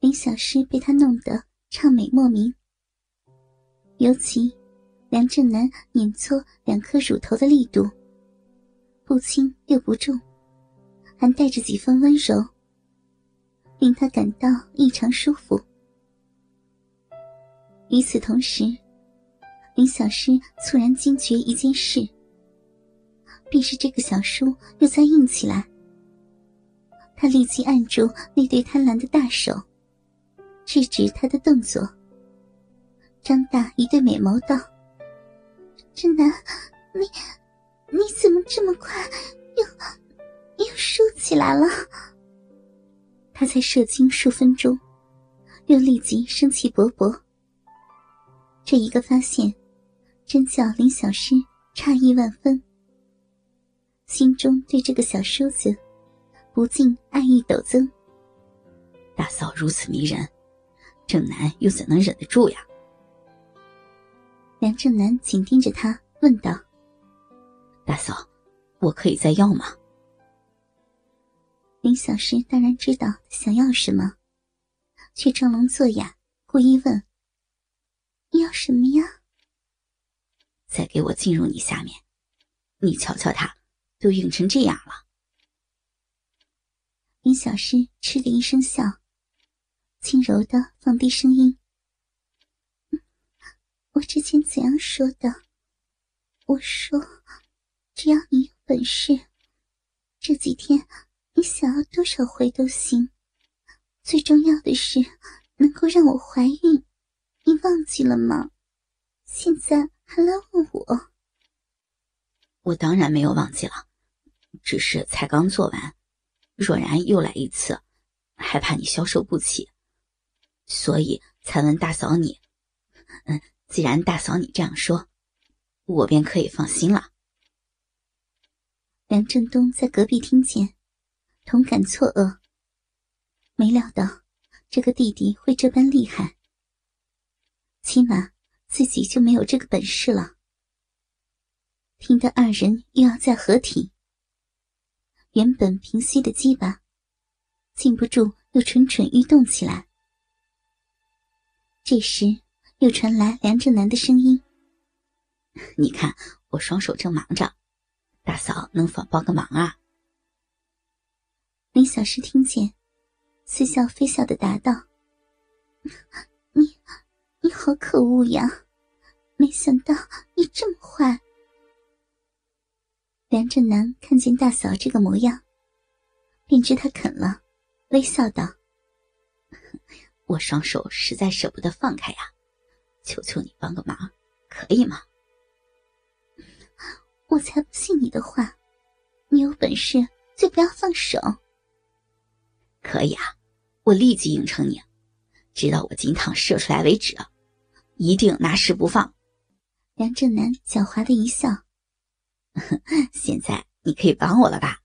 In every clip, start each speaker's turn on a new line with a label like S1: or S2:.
S1: 林小诗被他弄得畅美莫名，尤其梁正南碾搓两颗乳头的力度，不轻又不重，还带着几分温柔，令他感到异常舒服。与此同时，林小诗猝然惊觉一件事，便是这个小叔又在硬起来。他立即按住那对贪婪的大手。制止他的动作，张大一对美眸道：“正南，你你怎么这么快又又竖起来了？”他才射精数分钟，又立即生气勃勃。这一个发现，真叫林小诗诧异万分，心中对这个小叔子不禁爱意陡增。
S2: 大嫂如此迷人。正南又怎能忍得住呀？
S1: 梁正南紧盯着他，问道：“
S2: 大嫂，我可以再要吗？”
S1: 林小诗当然知道想要什么，却装聋作哑，故意问：“要什么呀？”
S2: 再给我进入你下面，你瞧瞧他，都硬成这样了。
S1: 林小诗嗤的一声笑。轻柔的放低声音：“我之前怎样说的？我说，只要你有本事，这几天你想要多少回都行。最重要的是能够让我怀孕，你忘记了吗？现在还来问我？
S2: 我当然没有忘记了，只是才刚做完，若然又来一次，害怕你消受不起。”所以才问大嫂你，嗯，既然大嫂你这样说，我便可以放心了。
S1: 梁振东在隔壁听见，同感错愕，没料到这个弟弟会这般厉害，起码自己就没有这个本事了。听得二人又要再合体，原本平息的鸡巴，禁不住又蠢蠢欲动起来。这时，又传来梁正南的声音：“
S2: 你看，我双手正忙着，大嫂能否帮个忙啊？”
S1: 林小诗听见，似笑非笑的答道：“你，你好可恶呀！没想到你这么坏。”梁正南看见大嫂这个模样，便知她肯了，微笑道。
S2: 我双手实在舍不得放开呀，求求你帮个忙，可以吗？
S1: 我才不信你的话，你有本事就不要放手。
S2: 可以啊，我立即应承你，直到我金汤射出来为止，一定拿实不放。
S1: 梁正南狡猾的一笑，
S2: 现在你可以帮我了吧？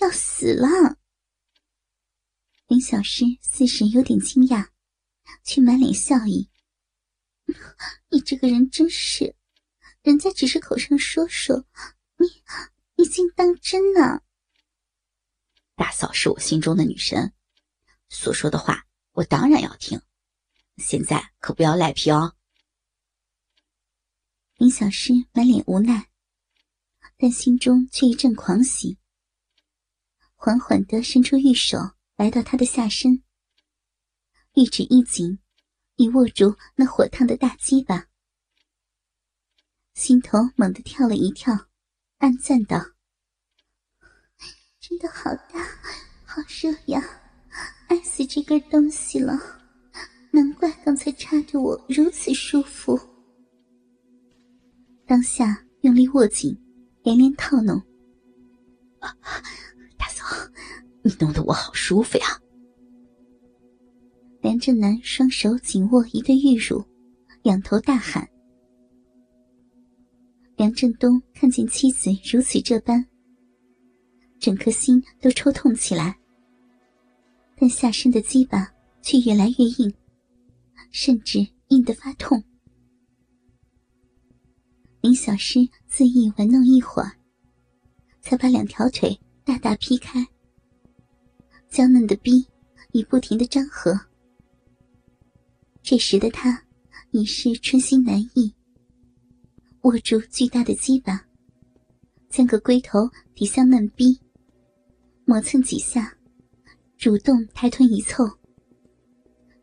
S1: 要死了！林小诗似是有点惊讶，却满脸笑意。你这个人真是，人家只是口上说说，你你竟当真呢？
S2: 大嫂是我心中的女神，所说的话我当然要听。现在可不要赖皮哦。
S1: 林小诗满脸无奈，但心中却一阵狂喜，缓缓的伸出玉手。来到他的下身，玉指一紧，已握住那火烫的大鸡巴，心头猛地跳了一跳，暗赞道：“真的好大，好热呀，爱死这根东西了！难怪刚才插着我如此舒服。”当下用力握紧，连连套弄。
S2: 你弄得我好舒服呀！
S1: 梁振南双手紧握一对玉乳，仰头大喊。梁振东看见妻子如此这般，整颗心都抽痛起来，但下身的鸡巴却越来越硬，甚至硬得发痛。林小诗肆意玩弄一会儿，才把两条腿大大劈开。娇嫩的逼已不停的张合。这时的他已是春心难抑，握住巨大的鸡巴，将个龟头抵向嫩逼，磨蹭几下，主动抬臀一凑，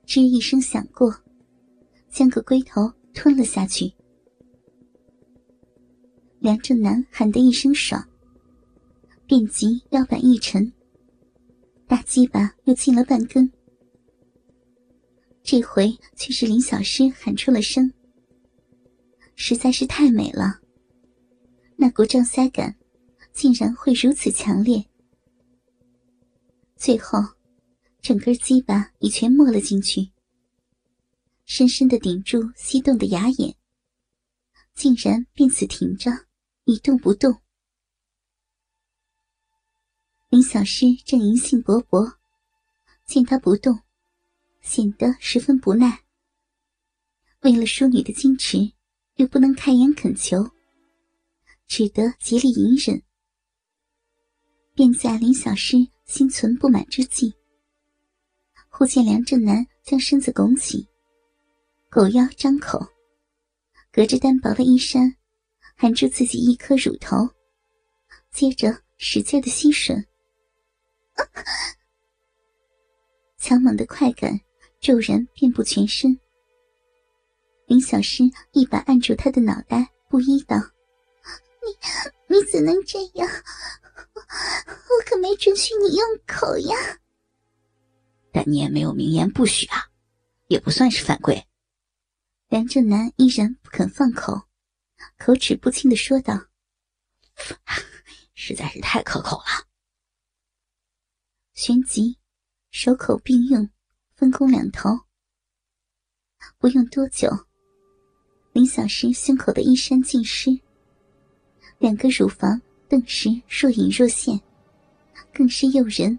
S1: 吱一声响过，将个龟头吞了下去。梁正南喊得一声爽，便即腰板一沉，大鸡巴又进了半根。这回却是林小诗喊出了声，实在是太美了。那股胀塞感，竟然会如此强烈。最后，整根鸡巴已全没了进去，深深的顶住吸动的牙眼，竟然便此停着。一动不动。林小诗正淫兴勃勃，见他不动，显得十分不耐。为了淑女的矜持，又不能开言恳求，只得竭力隐忍。便在林小诗心存不满之际，忽见梁正南将身子拱起，狗腰张口，隔着单薄的衣衫。含住自己一颗乳头，接着使劲的吸吮，强猛的快感骤然遍布全身。林小诗一把按住他的脑袋，不依道：“你你怎能这样？我可没准许你用口呀！”
S2: 但你也没有明言不许啊，也不算是犯规。
S1: 梁正南依然不肯放口。口齿不清的说道：“
S2: 实在是太可口了。”
S1: 旋即，手口并用，分工两头。不用多久，林小诗胸口的衣衫尽湿，两个乳房顿时若隐若现，更是诱人。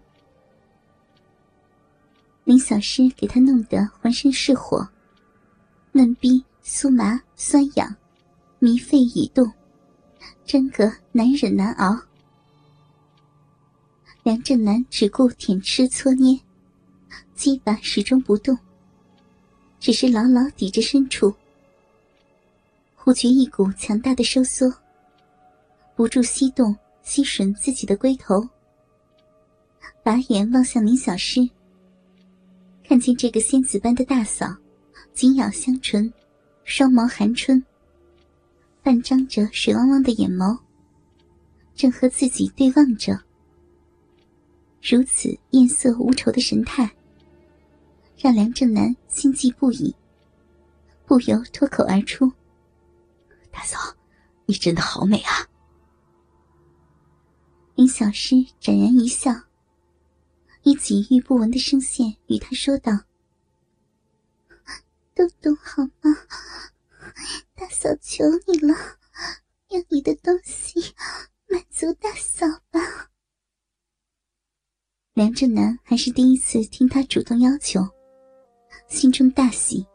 S1: 林小诗给他弄得浑身是火，嫩逼酥麻酸痒。迷肺已动，真个难忍难熬。梁正南只顾舔吃搓捏，鸡巴始终不动，只是牢牢抵着深处。忽觉一股强大的收缩，不住吸动吸吮自己的龟头。把眼望向林小诗，看见这个仙子般的大嫂，紧咬香唇，双眸含春。半张着水汪汪的眼眸，正和自己对望着。如此艳色无愁的神态，让梁正南心悸不已，不由脱口而出：“
S2: 大嫂，你真的好美啊！”
S1: 林小诗展然一笑，以几欲不闻的声线与他说道：“都懂好吗？”大嫂，求你了，用你的东西满足大嫂吧。梁正南还是第一次听他主动要求，心中大喜，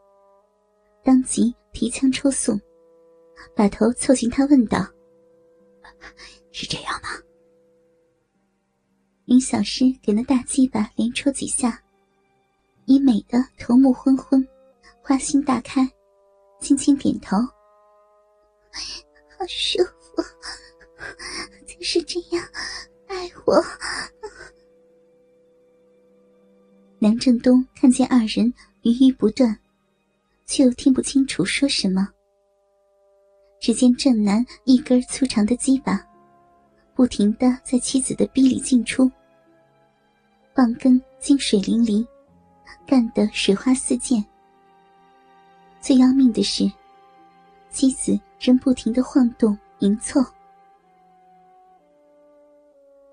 S1: 当即提枪抽送，把头凑近他问道：“
S2: 是这样吗？”
S1: 林小诗给那大鸡巴连抽几下，已美得头目昏昏，花心大开。轻轻点头，好舒服，就是这样爱我。梁振东看见二人语语不断，却又听不清楚说什么。只见正南一根粗长的鸡巴，不停的在妻子的逼里进出，棒根金水淋漓，干得水花四溅。最要命的是，妻子仍不停的晃动、迎凑。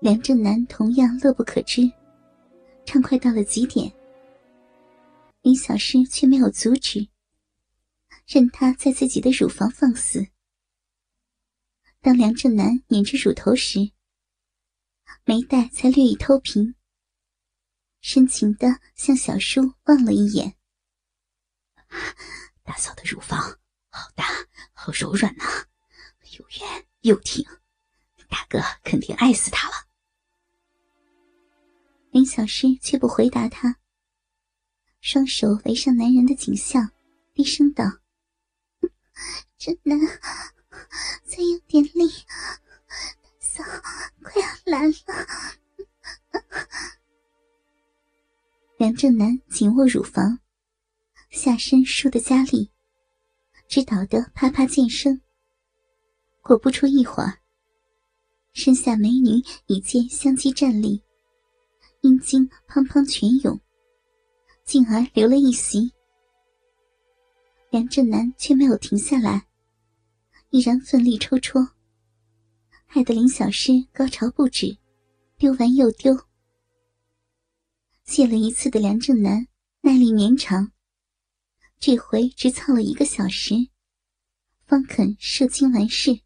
S1: 梁正南同样乐不可支，畅快到了极点。林小诗却没有阻止，任他在自己的乳房放肆。当梁正南捻着乳头时，眉黛才略一偷平，深情的向小叔望了一眼。
S2: 大嫂的乳房好大，好柔软呐，又圆又挺，大哥肯定爱死她了。
S1: 林小诗却不回答他，双手围上男人的颈项，低声道：“真难，再用点力，嫂快要来了。”梁正南紧握乳房，下身输得加力，只捣得啪啪见声。果不出一会儿，身下美女已见相继站立，阴茎砰砰全涌，进而流了一席。梁正南却没有停下来，依然奋力抽戳，害得林小诗高潮不止，丢完又丢。泄了一次的梁正南耐力绵长，这回只操了一个小时，方肯射精完事。